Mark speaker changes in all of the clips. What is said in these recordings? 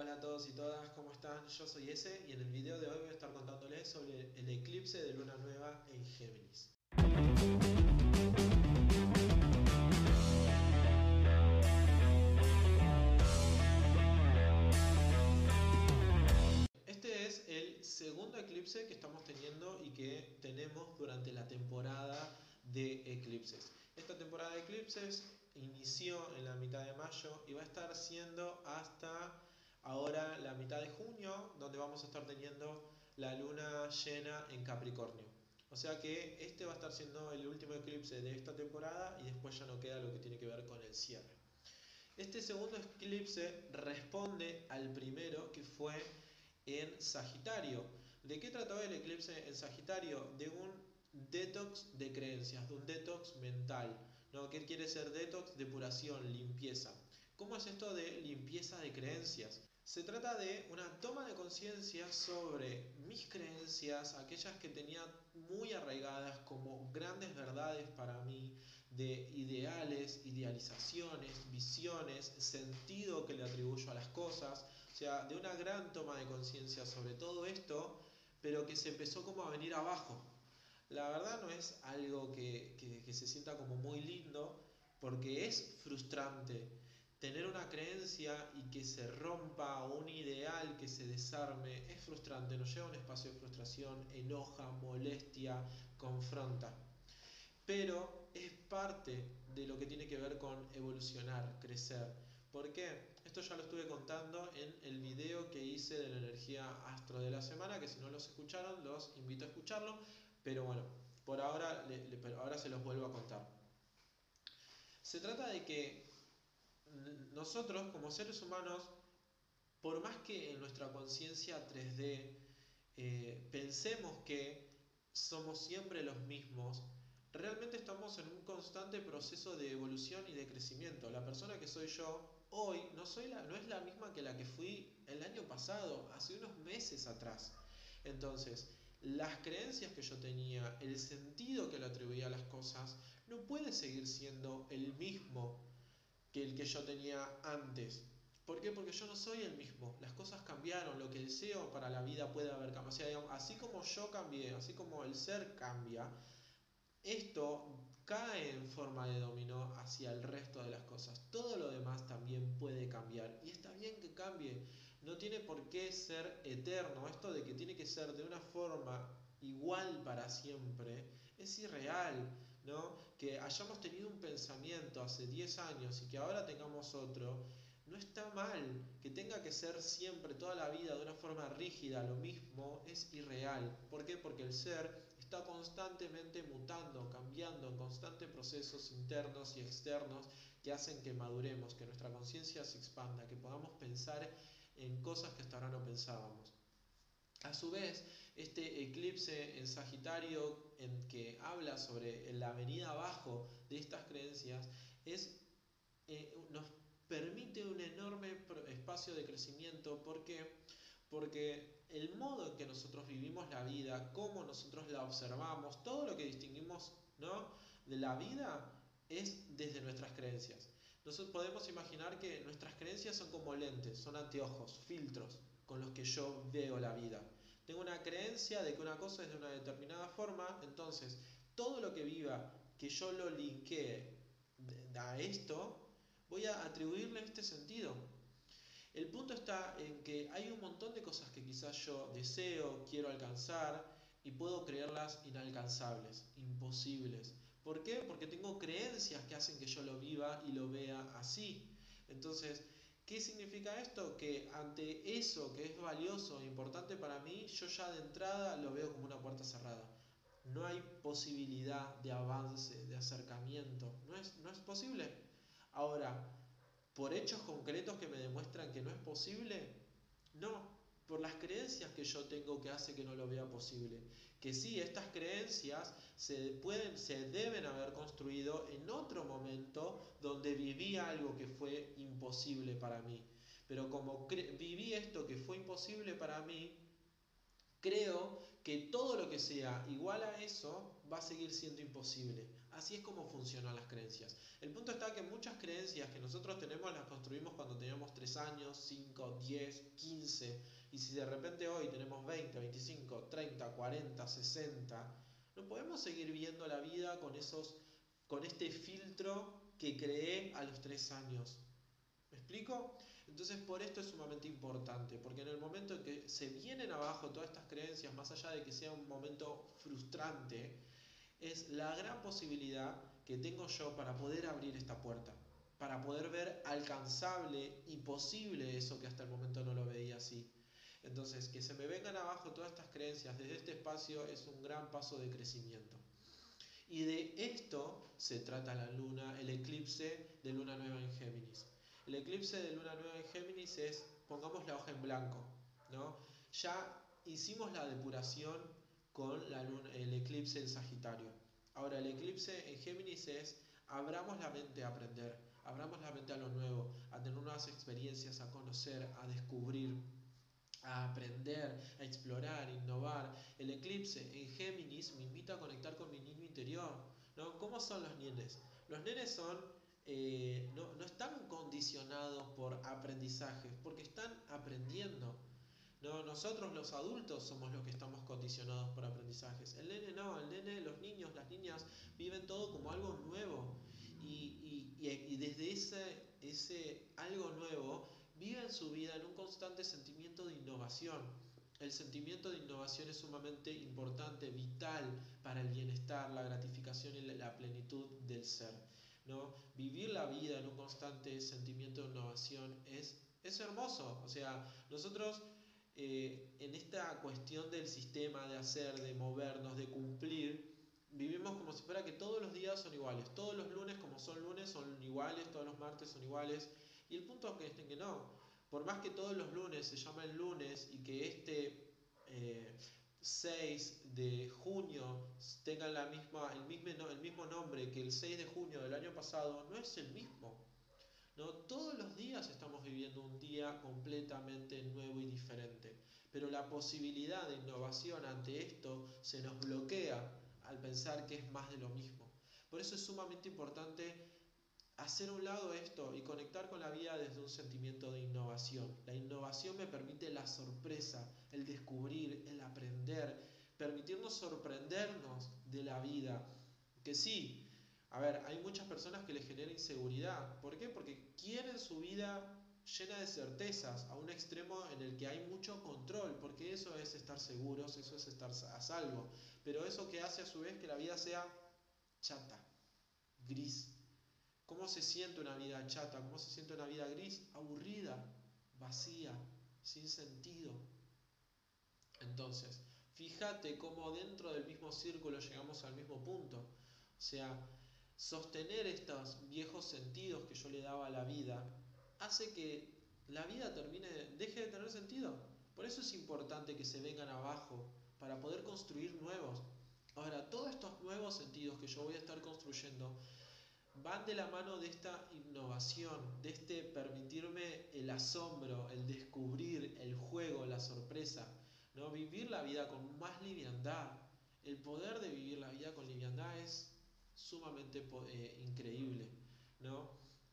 Speaker 1: Hola a todos y todas, ¿cómo están? Yo soy Ese y en el video de hoy voy a estar contándoles sobre el eclipse de luna nueva en Géminis. Este es el segundo eclipse que estamos teniendo y que tenemos durante la temporada de eclipses. Esta temporada de eclipses inició en la mitad de mayo y va a estar siendo hasta ahora la mitad de junio, donde vamos a estar teniendo la luna llena en Capricornio. O sea que este va a estar siendo el último eclipse de esta temporada y después ya no queda lo que tiene que ver con el cierre. Este segundo eclipse responde al primero que fue en Sagitario. ¿De qué trataba el eclipse en Sagitario? De un detox de creencias, de un detox mental. ¿no? ¿Qué quiere ser detox? Depuración, limpieza. ¿Cómo es esto de limpieza de creencias? Se trata de una toma de conciencia sobre mis creencias, aquellas que tenía muy arraigadas como grandes verdades para mí, de ideales, idealizaciones, visiones, sentido que le atribuyo a las cosas, o sea, de una gran toma de conciencia sobre todo esto, pero que se empezó como a venir abajo. La verdad no es algo que, que, que se sienta como muy lindo, porque es frustrante tener una creencia y que se rompa un ideal que se desarme es frustrante, nos lleva a un espacio de frustración, enoja, molestia, confronta. Pero es parte de lo que tiene que ver con evolucionar, crecer. ¿Por qué? Esto ya lo estuve contando en el video que hice de la energía astro de la semana, que si no los escucharon, los invito a escucharlo. Pero bueno, por ahora, ahora se los vuelvo a contar. Se trata de que nosotros como seres humanos, por más que en nuestra conciencia 3D eh, pensemos que somos siempre los mismos, realmente estamos en un constante proceso de evolución y de crecimiento. La persona que soy yo hoy no, soy la, no es la misma que la que fui el año pasado, hace unos meses atrás. Entonces, las creencias que yo tenía, el sentido que le atribuía a las cosas, no puede seguir siendo el mismo que el que yo tenía antes. ¿Por qué? Porque yo no soy el mismo. Las cosas cambiaron. Lo que deseo para la vida puede haber cambiado. Así como yo cambié, así como el ser cambia, esto cae en forma de dominó hacia el resto de las cosas. Todo lo demás también puede cambiar. Y está bien que cambie. No tiene por qué ser eterno. Esto de que tiene que ser de una forma igual para siempre es irreal. ¿No? Que hayamos tenido un pensamiento hace 10 años y que ahora tengamos otro, no está mal. Que tenga que ser siempre, toda la vida, de una forma rígida, lo mismo, es irreal. ¿Por qué? Porque el ser está constantemente mutando, cambiando en constantes procesos internos y externos que hacen que maduremos, que nuestra conciencia se expanda, que podamos pensar en cosas que hasta ahora no pensábamos. A su vez, este eclipse en Sagitario en que habla sobre la venida abajo de estas creencias es, eh, nos permite un enorme espacio de crecimiento. ¿Por qué? Porque el modo en que nosotros vivimos la vida, cómo nosotros la observamos, todo lo que distinguimos ¿no? de la vida es desde nuestras creencias. Nosotros podemos imaginar que nuestras creencias son como lentes, son anteojos, filtros con los que yo veo la vida. Tengo una creencia de que una cosa es de una determinada forma, entonces todo lo que viva que yo lo linkee a esto, voy a atribuirle este sentido. El punto está en que hay un montón de cosas que quizás yo deseo, quiero alcanzar y puedo creerlas inalcanzables, imposibles. ¿Por qué? Porque tengo creencias que hacen que yo lo viva y lo vea así. Entonces, ¿qué significa esto? Que ante eso que es valioso e importante para mí, yo ya de entrada lo veo como una puerta cerrada. No hay posibilidad de avance, de acercamiento. No es, no es posible. Ahora, por hechos concretos que me demuestran que no es posible, no, por las creencias que yo tengo que hace que no lo vea posible. Que sí, estas creencias se, pueden, se deben haber construido en otro momento donde viví algo que fue imposible para mí. Pero como viví esto que fue imposible para mí, creo que todo lo que sea igual a eso va a seguir siendo imposible. Así es como funcionan las creencias. El punto está que muchas creencias que nosotros tenemos las construimos cuando teníamos 3 años, 5, 10, 15. Y si de repente hoy tenemos 20, 25, 30, 40, 60, no podemos seguir viendo la vida con, esos, con este filtro que creé a los 3 años. ¿Me explico? Entonces por esto es sumamente importante, porque en el momento en que se vienen abajo todas estas creencias, más allá de que sea un momento frustrante, es la gran posibilidad que tengo yo para poder abrir esta puerta, para poder ver alcanzable y posible eso que hasta el momento no lo veía así. Entonces, que se me vengan abajo todas estas creencias desde este espacio es un gran paso de crecimiento. Y de esto se trata la luna, el eclipse de luna nueva en Géminis. El eclipse de luna nueva en Géminis es, pongamos la hoja en blanco, ¿no? Ya hicimos la depuración con la luna, el eclipse en Sagitario. Ahora, el eclipse en Géminis es, abramos la mente a aprender, abramos la mente a lo nuevo, a tener nuevas experiencias, a conocer, a descubrir, a aprender, a explorar, a innovar. El eclipse en Géminis me invita a conectar con mi niño interior. ¿no? ¿Cómo son los nenes? Los nenes son eh, no, no, están condicionados por aprendizajes, porque están aprendiendo. No, nosotros los adultos somos los que estamos condicionados por aprendizajes. El nene no, el nene, los niños, las niñas viven todo como algo nuevo. Y, y, y desde ese, ese algo nuevo viven su vida en un constante sentimiento de innovación. El sentimiento de innovación es sumamente importante, vital para el bienestar, la gratificación y la plenitud del ser. ¿no? Vivir la vida en un constante sentimiento de innovación es, es hermoso. O sea, nosotros eh, en esta cuestión del sistema, de hacer, de movernos, de cumplir, vivimos como si fuera que todos los días son iguales. Todos los lunes, como son lunes, son iguales, todos los martes son iguales. Y el punto es que, que no. Por más que todos los lunes se llamen lunes y que este eh, 6 de junio tengan la misma, el, mismo, el mismo nombre que el 6 de junio del año pasado, no es el mismo. ¿no? Todos los días estamos viviendo un día completamente nuevo y diferente. Pero la posibilidad de innovación ante esto se nos bloquea al pensar que es más de lo mismo. Por eso es sumamente importante hacer a un lado esto y conectar con la vida desde un sentimiento de innovación. La innovación me permite la sorpresa, el descubrir, el aprender, permitirnos sorprendernos de la vida. Que sí, a ver, hay muchas personas que les genera inseguridad. ¿Por qué? Porque quieren su vida llena de certezas, a un extremo en el que hay mucho control, porque eso es estar seguros, eso es estar a salvo. Pero eso que hace a su vez que la vida sea chata, gris, ¿Cómo se siente una vida chata? ¿Cómo se siente una vida gris? Aburrida, vacía, sin sentido. Entonces, fíjate cómo dentro del mismo círculo llegamos al mismo punto. O sea, sostener estos viejos sentidos que yo le daba a la vida hace que la vida termine, deje de tener sentido. Por eso es importante que se vengan abajo para poder construir nuevos. Ahora, todos estos nuevos sentidos que yo voy a estar construyendo van de la mano de esta innovación, de este permitirme el asombro, el descubrir, el juego, la sorpresa, ¿no? Vivir la vida con más liviandad. El poder de vivir la vida con liviandad es sumamente eh, increíble, ¿no?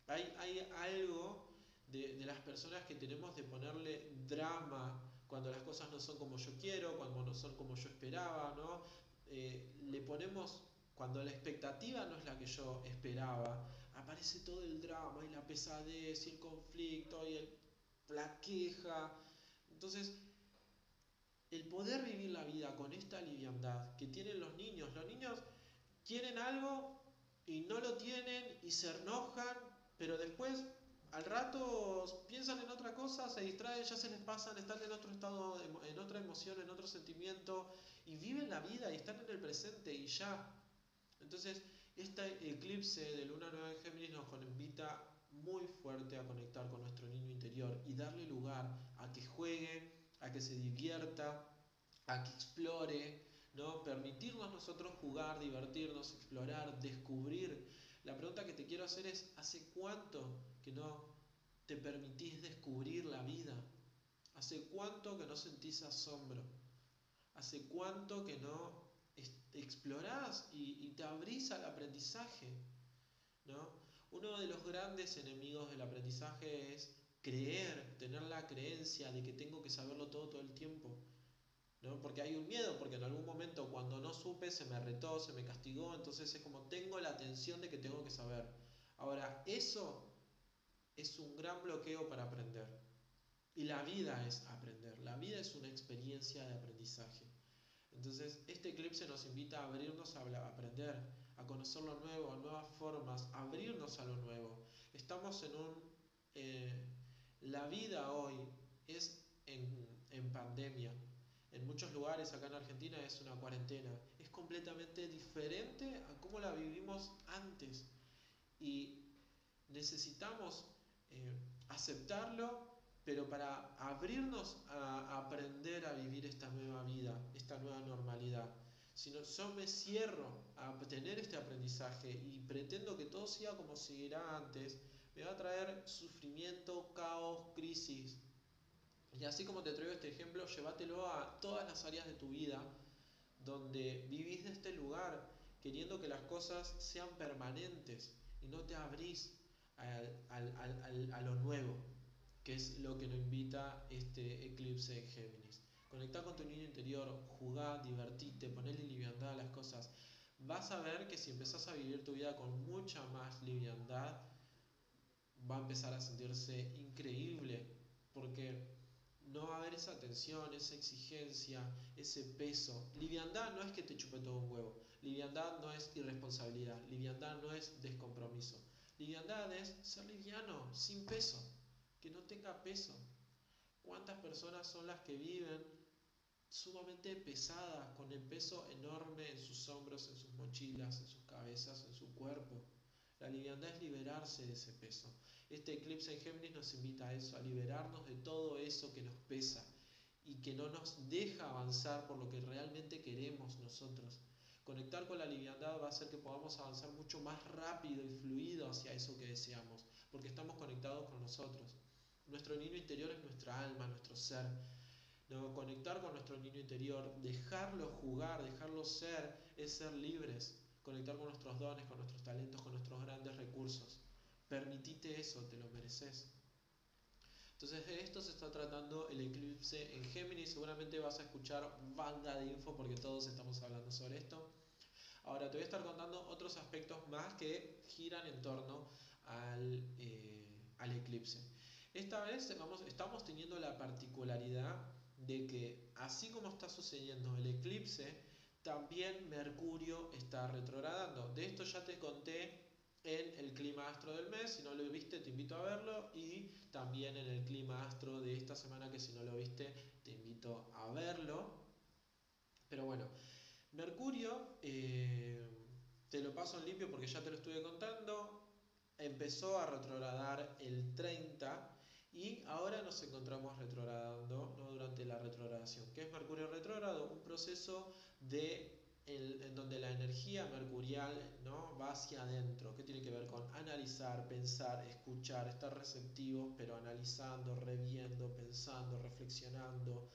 Speaker 1: Hay, algo de, de, las personas que tenemos de ponerle drama cuando las cosas no son como yo quiero, cuando no son como yo esperaba, ¿no? Eh, le ponemos cuando la expectativa no es la que yo esperaba, aparece todo el drama y la pesadez y el conflicto y el, la queja. Entonces, el poder vivir la vida con esta liviandad que tienen los niños, los niños quieren algo y no lo tienen y se enojan, pero después al rato piensan en otra cosa, se distraen, ya se les pasan, están en otro estado, en otra emoción, en otro sentimiento y viven la vida y están en el presente y ya. Entonces, este eclipse de luna nueva en Géminis nos invita muy fuerte a conectar con nuestro niño interior y darle lugar a que juegue, a que se divierta, a que explore, ¿no? Permitirnos nosotros jugar, divertirnos, explorar, descubrir. La pregunta que te quiero hacer es, ¿hace cuánto que no te permitís descubrir la vida? ¿Hace cuánto que no sentís asombro? ¿Hace cuánto que no explorás y, te abrís al aprendizaje. ¿no? Uno de los grandes enemigos del aprendizaje es creer, tener la creencia de que tengo que saberlo todo todo el tiempo. ¿no? Porque hay un miedo, porque en algún momento cuando no supe se me retó, se me castigó, entonces es como tengo la atención de que tengo que saber. Ahora, eso es un gran bloqueo para aprender. Y la vida es aprender, la vida es una experiencia de aprendizaje. Entonces, este eclipse nos invita a abrirnos a aprender, a conocer lo nuevo, a nuevas formas, a abrirnos a lo nuevo. Estamos en un... Eh, la vida hoy es en, en pandemia. En muchos lugares acá en Argentina es una cuarentena. Es completamente diferente a cómo la vivimos antes. Y necesitamos eh, aceptarlo, pero para abrirnos a aprender a vivir esta nueva vida, esta nueva normalidad. Si no, yo me cierro a tener este aprendizaje y pretendo que todo siga como seguirá antes, me va a traer sufrimiento, caos, crisis. Y así como te traigo este ejemplo, llévatelo a todas las áreas de tu vida donde vivís de este lugar queriendo que las cosas sean permanentes y no te abrís a lo nuevo, que es lo que nos invita este eclipse en Géminis. Conectar con tu niño interior, jugar, divertirte, ponerle liviandad a las cosas. Vas a ver que si empezás a vivir tu vida con mucha más liviandad, va a empezar a sentirse increíble, porque no va a haber esa tensión, esa exigencia, ese peso. Liviandad no es que te chupe todo un huevo, liviandad no es irresponsabilidad, liviandad no es descompromiso. Liviandad es ser liviano, sin peso, que no tenga peso. ¿Cuántas personas son las que viven sumamente pesadas, con el peso enorme en sus hombros, en sus mochilas, en sus cabezas, en su cuerpo? La liviandad es liberarse de ese peso. Este eclipse en Géminis nos invita a eso, a liberarnos de todo eso que nos pesa y que no nos deja avanzar por lo que realmente queremos nosotros. Conectar con la liviandad va a hacer que podamos avanzar mucho más rápido y fluido hacia eso que deseamos, porque estamos conectados con nosotros. Nuestro niño interior es nuestra alma, nuestro ser. Conectar con nuestro niño interior, dejarlo jugar, dejarlo ser, es ser libres conectar con nuestros dones, con nuestros talentos, con nuestros grandes recursos. Permitite eso, te lo mereces. Entonces de esto se está tratando el eclipse en Géminis. Seguramente vas a escuchar banda de info porque todos estamos hablando sobre esto. Ahora te voy a estar contando otros aspectos más que giran en torno al, eh, al eclipse. Esta vez estamos teniendo la particularidad de que así como está sucediendo el eclipse, también Mercurio está retrogradando. De esto ya te conté en el clima astro del mes, si no lo viste te invito a verlo y también en el clima astro de esta semana que si no lo viste te invito a verlo. Pero bueno, Mercurio, eh, te lo paso en limpio porque ya te lo estuve contando, empezó a retrogradar el 30 y ahora nos encontramos retrogradando ¿no? durante la retrogradación. ¿Qué es Mercurio retrógrado? Un proceso de en donde la energía mercurial ¿no? va hacia adentro, que tiene que ver con analizar, pensar, escuchar, estar receptivos, pero analizando, reviendo, pensando, reflexionando.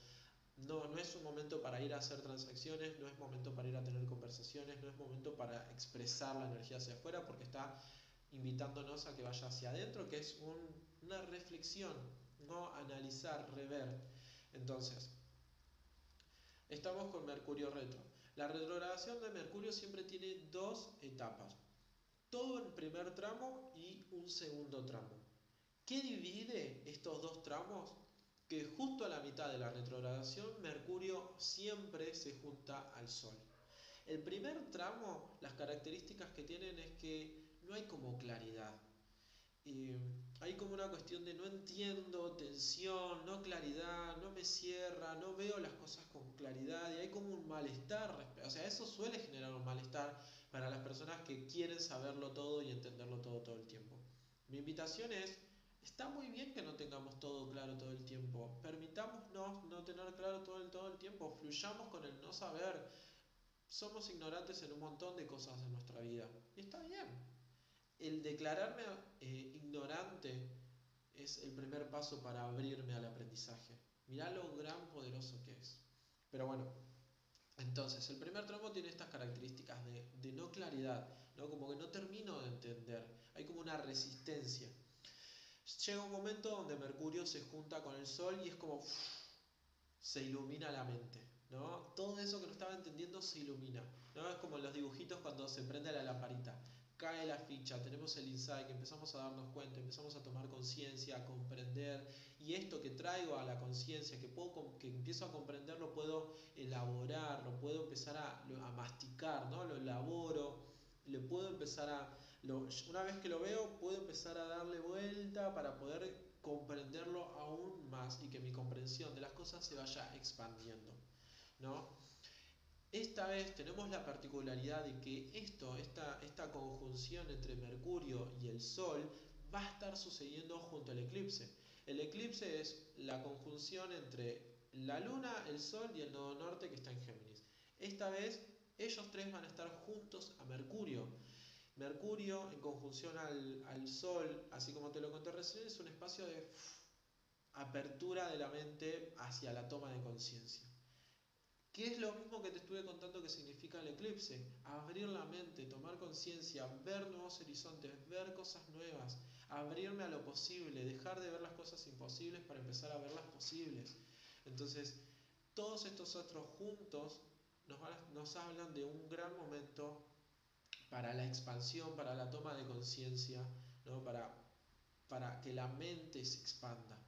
Speaker 1: No, no es un momento para ir a hacer transacciones, no es momento para ir a tener conversaciones, no es momento para expresar la energía hacia afuera, porque está invitándonos a que vaya hacia adentro, que es una reflexión, no analizar, rever. Entonces, estamos con Mercurio retro. La retrogradación de Mercurio siempre tiene dos etapas. Todo el primer tramo y un segundo tramo. ¿Qué divide estos dos tramos? Que justo a la mitad de la retrogradación Mercurio siempre se junta al Sol. El primer tramo, las características que tienen es que no hay como claridad. hay como una cuestión de no entiendo, tensión, no claridad, no me cierra, no veo las cosas con claridad y hay como un malestar. O sea, eso suele generar un malestar para las personas que quieren saberlo todo y entenderlo todo todo el tiempo. Mi invitación es, está muy bien que no tengamos todo claro todo el tiempo. Permitámonos no tener claro todo el, todo el tiempo. Fluyamos con el no saber. Somos ignorantes en un montón de cosas de nuestra vida. Y está bien el declararme eh, ignorante es el primer paso para abrirme al aprendizaje. Mirá lo gran poderoso que es. Pero bueno, Entonces, el primer tramo tiene estas características de, de no claridad, ¿no? como que no termino de entender, hay como una resistencia. Llega un momento donde Mercurio se junta con el Sol y es como se ilumina la mente, ¿no? Todo eso que no estaba entendiendo se ilumina, ¿no? Es como en los dibujitos cuando se prende la lamparita. Cae la ficha, tenemos el insight, empezamos a darnos cuenta, empezamos a tomar conciencia, a comprender, y esto que traigo a la conciencia, que, que empiezo a comprender, lo puedo elaborar, lo puedo empezar a, a masticar, ¿no? Lo elaboro, le puedo empezar a, una vez que lo veo, puedo empezar a darle vuelta para poder comprenderlo aún más y que mi comprensión de las cosas se vaya expandiendo. ¿no? Esta vez tenemos la particularidad de que esto, esta, esta conjunción entre Mercurio y el Sol va a estar sucediendo junto al eclipse. El eclipse es la conjunción entre la Luna, el Sol y el nodo norte que está en Géminis. Esta vez ellos tres van a estar juntos a Mercurio. Mercurio en conjunción al, Sol, así como te lo conté recién, es un espacio de apertura de la mente hacia la toma de conciencia. ¿Qué es lo mismo que te estuve contando que significa el eclipse? Abrir la mente, tomar conciencia, ver nuevos horizontes, ver cosas nuevas, abrirme a lo posible, dejar de ver las cosas imposibles para empezar a ver las posibles. Entonces, todos estos otros juntos nos, nos hablan de un gran momento para la expansión, para la toma de conciencia, ¿no? para, para que la mente se expanda.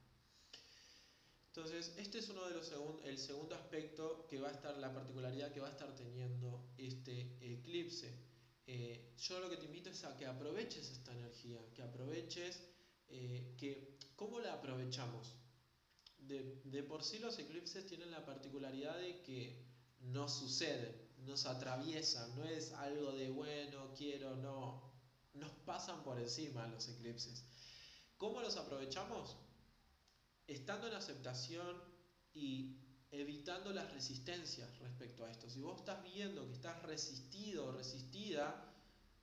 Speaker 1: Entonces, este es uno de los el segundo aspecto que va a estar, la particularidad que va a estar teniendo este eclipse. Eh, yo lo que te invito es a que aproveches esta energía, que aproveches, eh, que, ¿cómo la aprovechamos? De, por sí los eclipses tienen la particularidad de que no suceden, nos atraviesan, no es algo de bueno, quiero, no, nos pasan por encima los eclipses. ¿Cómo los aprovechamos? Estando en aceptación y evitando las resistencias respecto a esto. Si vos estás viendo que estás resistido o resistida,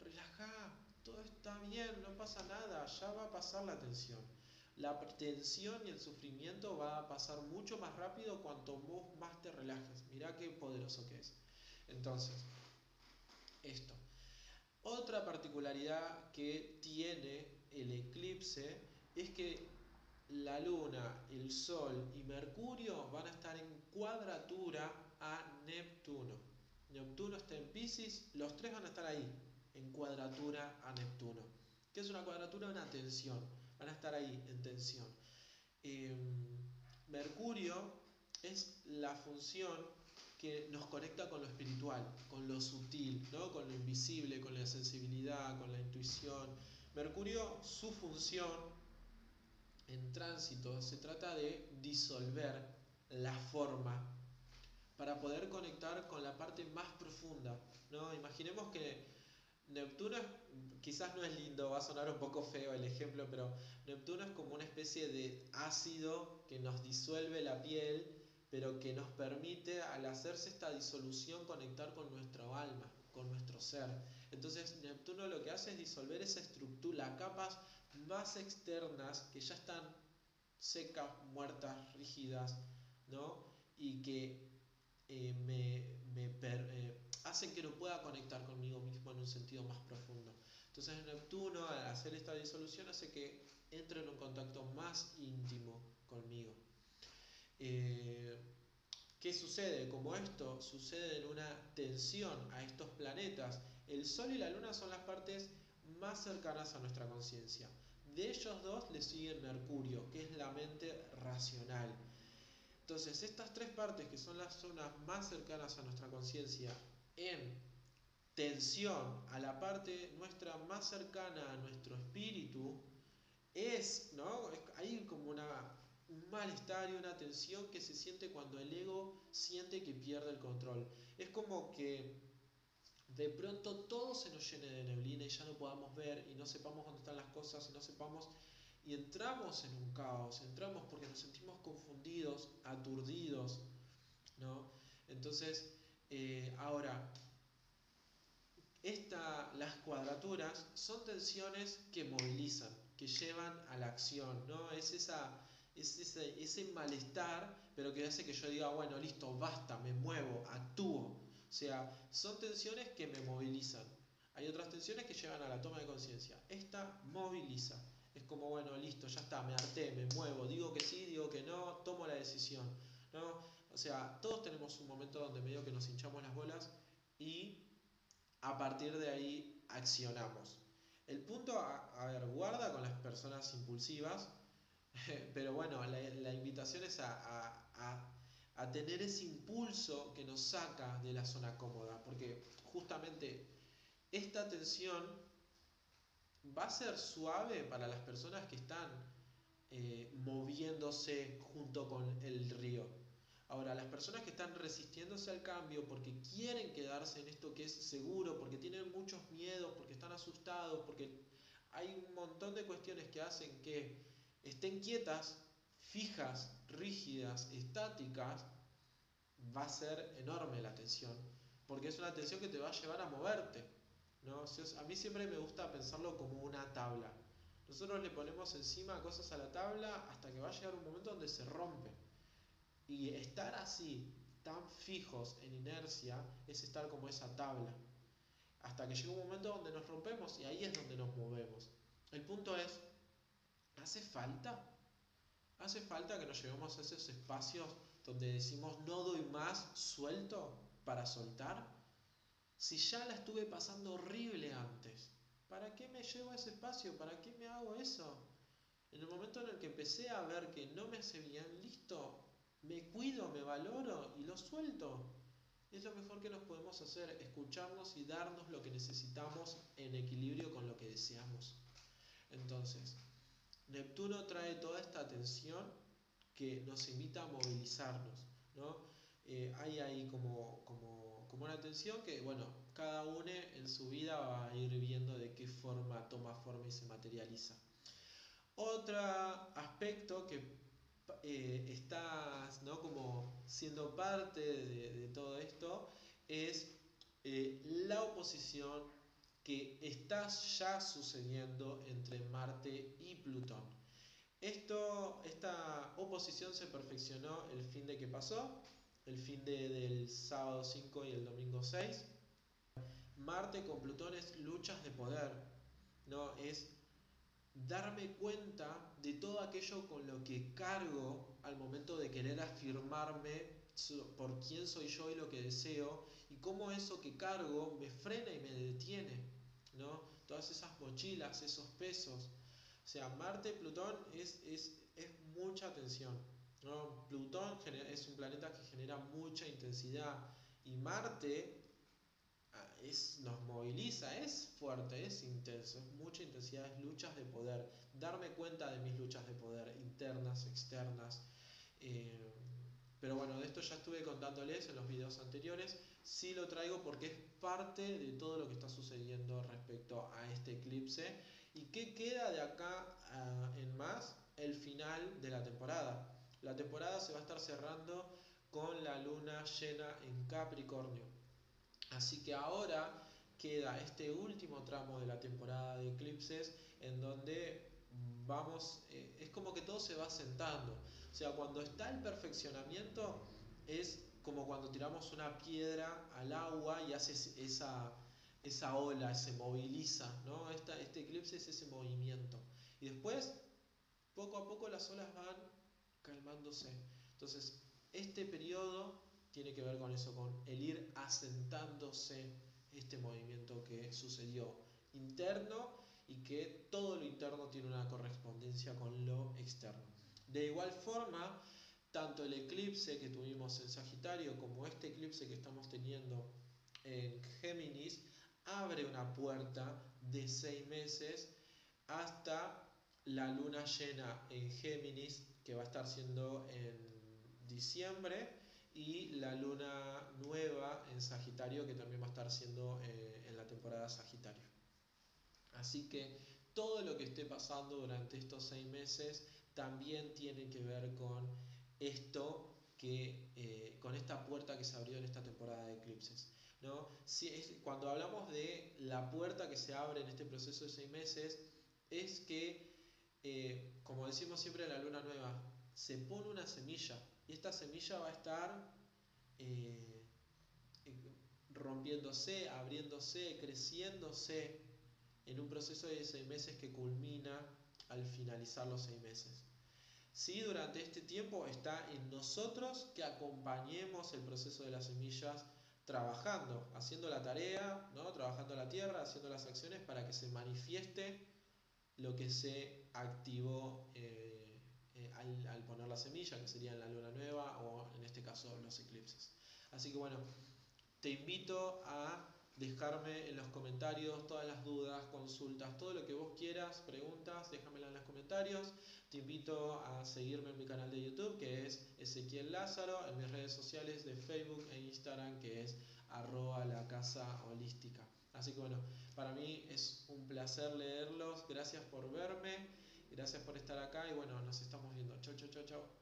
Speaker 1: relaja, todo está bien, no pasa nada, ya va a pasar la tensión. La tensión y el sufrimiento va a pasar mucho más rápido cuanto vos más te relajes. Mirá qué poderoso que es. Entonces, esto. Otra particularidad que tiene el eclipse es que la luna, el sol y Mercurio van a estar en cuadratura a Neptuno. Neptuno está en Pisces, los tres van a estar ahí, en cuadratura a Neptuno. ¿Qué es una cuadratura? Una tensión. Van a estar ahí en tensión. Em, Mercurio es la función que nos conecta con lo espiritual, con lo sutil, ¿no? con lo invisible, con la sensibilidad, con la intuición. Mercurio, su función en tránsito se trata de disolver la forma para poder conectar con la parte más profunda. ¿no? Imaginemos que Neptuno quizás no es lindo, va a sonar un poco feo el ejemplo, pero Neptuno es como una especie de ácido que nos disuelve la piel pero que nos permite al hacerse esta disolución conectar con nuestro alma, con nuestro ser. Entonces Neptuno lo que hace es disolver esa estructura, capas más externas que ya están secas, muertas, rígidas, ¿no? Y que eh, me, eh, hacen que no pueda conectar conmigo mismo en un sentido más profundo. Entonces Neptuno al hacer esta disolución hace que entre en un contacto más íntimo conmigo. Eh, ¿Qué sucede? Como esto sucede en una tensión a estos planetas, el Sol y la Luna son las partes más cercanas a nuestra conciencia. De ellos dos le sigue Mercurio, que es la mente racional. Entonces, estas tres partes, que son las zonas más cercanas a nuestra conciencia, en tensión a la parte nuestra más cercana a nuestro espíritu, es, ¿no? Hay como una un malestar y una tensión que se siente cuando el ego siente que pierde el control. Es como que de pronto todo se nos llene de neblina y ya no podamos ver y no sepamos dónde están las cosas y no sepamos y entramos en un caos, entramos porque nos sentimos confundidos, aturdidos, ¿no? Entonces, eh, ahora, esta, las cuadraturas son tensiones que movilizan, que llevan a la acción, ¿no? Es esa es ese, ese malestar, pero que hace que yo diga, bueno, listo, basta, me muevo, actúo. O sea, son tensiones que me movilizan. Hay otras tensiones que llevan a la toma de conciencia. Esta moviliza. Es como, bueno, listo, ya está, me harté, me muevo, digo que sí, digo que no, tomo la decisión. ¿no? O sea, todos tenemos un momento donde medio que nos hinchamos las bolas y a partir de ahí accionamos. El punto, a, ver, guarda con las personas impulsivas, pero bueno, la, invitación es a, a, tener ese impulso que nos saca de la zona cómoda, porque justamente esta tensión va a ser suave para las personas que están eh, moviéndose junto con el río. Ahora, las personas que están resistiéndose al cambio porque quieren quedarse en esto que es seguro, porque tienen muchos miedos, porque están asustados, porque hay un montón de cuestiones que hacen que estén quietas, fijas, rígidas, estáticas, va a ser enorme la tensión, porque es una tensión que te va a llevar a moverte. ¿no? A mí siempre me gusta pensarlo como una tabla. Nosotros le ponemos encima cosas a la tabla hasta que va a llegar un momento donde se rompe. Y estar así, tan fijos en inercia, es estar como esa tabla. Hasta que llega un momento donde nos rompemos y ahí es donde nos movemos. El punto es, ¿hace falta? ¿Hace falta que nos llevemos a esos espacios donde decimos no doy más, suelto para soltar? Si ya la estuve pasando horrible antes, ¿para qué me llevo a ese espacio? ¿Para qué me hago eso? En el momento en el que empecé a ver que no me hace bien, listo, me cuido, me valoro y lo suelto. Es lo mejor que nos podemos hacer, escucharnos y darnos lo que necesitamos en equilibrio con lo que deseamos. Entonces, Neptuno trae toda esta atención que nos invita a movilizarnos. ¿no? Eh, hay ahí como, como, como una atención que, bueno, cada uno en su vida va a ir viendo de qué forma toma forma y se materializa. Otro aspecto que eh, estás ¿no? como siendo parte de, todo esto es eh, la oposición que está ya sucediendo entre Marte y Plutón. Esto, esta oposición se perfeccionó el fin de que pasó, el fin de, del sábado 5 y el domingo 6. Marte con Plutón es luchas de poder, ¿no? es darme cuenta de todo aquello con lo que cargo al momento de querer afirmarme por quién soy yo y lo que deseo y cómo eso que cargo me frena y me detiene, ¿no? Todas esas mochilas, esos pesos. O sea, Marte, Plutón es, es, es mucha tensión, ¿no? Plutón es un planeta que genera mucha intensidad y Marte es, nos moviliza, es fuerte, es intenso, es mucha intensidad, es luchas de poder, darme cuenta de mis luchas de poder, internas, externas. Eh, pero bueno, de esto ya estuve contándoles en los videos anteriores, sí lo traigo porque es parte de todo lo que está sucediendo respecto a este eclipse. ¿Y qué queda de acá en más? El final de la temporada. La temporada se va a estar cerrando con la luna llena en Capricornio. Así que ahora queda este último tramo de la temporada de eclipses en donde vamos, eh, es como que todo se va sentando. O sea, cuando está el perfeccionamiento es como cuando tiramos una piedra al agua y hace esa, esa ola, se moviliza, ¿no? este eclipse es ese movimiento. Y después, poco a poco las olas van calmándose. Entonces, este periodo tiene que ver con eso, con el ir asentándose este movimiento que sucedió interno y que todo lo interno tiene una correspondencia con lo externo. De igual forma, tanto el eclipse que tuvimos en Sagitario como este eclipse que estamos teniendo en Géminis abre una puerta de seis meses hasta la luna llena en Géminis que va a estar siendo en diciembre y la luna nueva en Sagitario que también va a estar siendo eh, en la temporada Sagitario. Así que todo lo que esté pasando durante estos seis meses también tiene que ver con esto que eh, con esta puerta que se abrió en esta temporada de eclipses. ¿no? Cuando hablamos de la puerta que se abre en este proceso de seis meses, es que, eh, como decimos siempre, la luna nueva se pone una semilla y esta semilla va a estar eh, rompiéndose, abriéndose, creciéndose en un proceso de seis meses que culmina al finalizar los seis meses. Si durante este tiempo está en nosotros que acompañemos el proceso de las semillas trabajando, haciendo la tarea, ¿no? trabajando la tierra, haciendo las acciones para que se manifieste lo que se activó eh, eh, al, al, poner la semilla, que sería la luna nueva o en este caso los eclipses. Así que bueno, te invito a dejarme en los comentarios todas las dudas, consultas, todo lo que vos quieras, preguntas, déjamela en los comentarios. Te invito a seguirme en mi canal de YouTube que es Ezequiel Lázaro, en mis redes sociales de Facebook e Instagram que es arroba la casa holística. Así que bueno, para mí es un placer leerlos, gracias por verme, gracias por estar acá y bueno, nos estamos viendo. Chau, chau, chau, chau.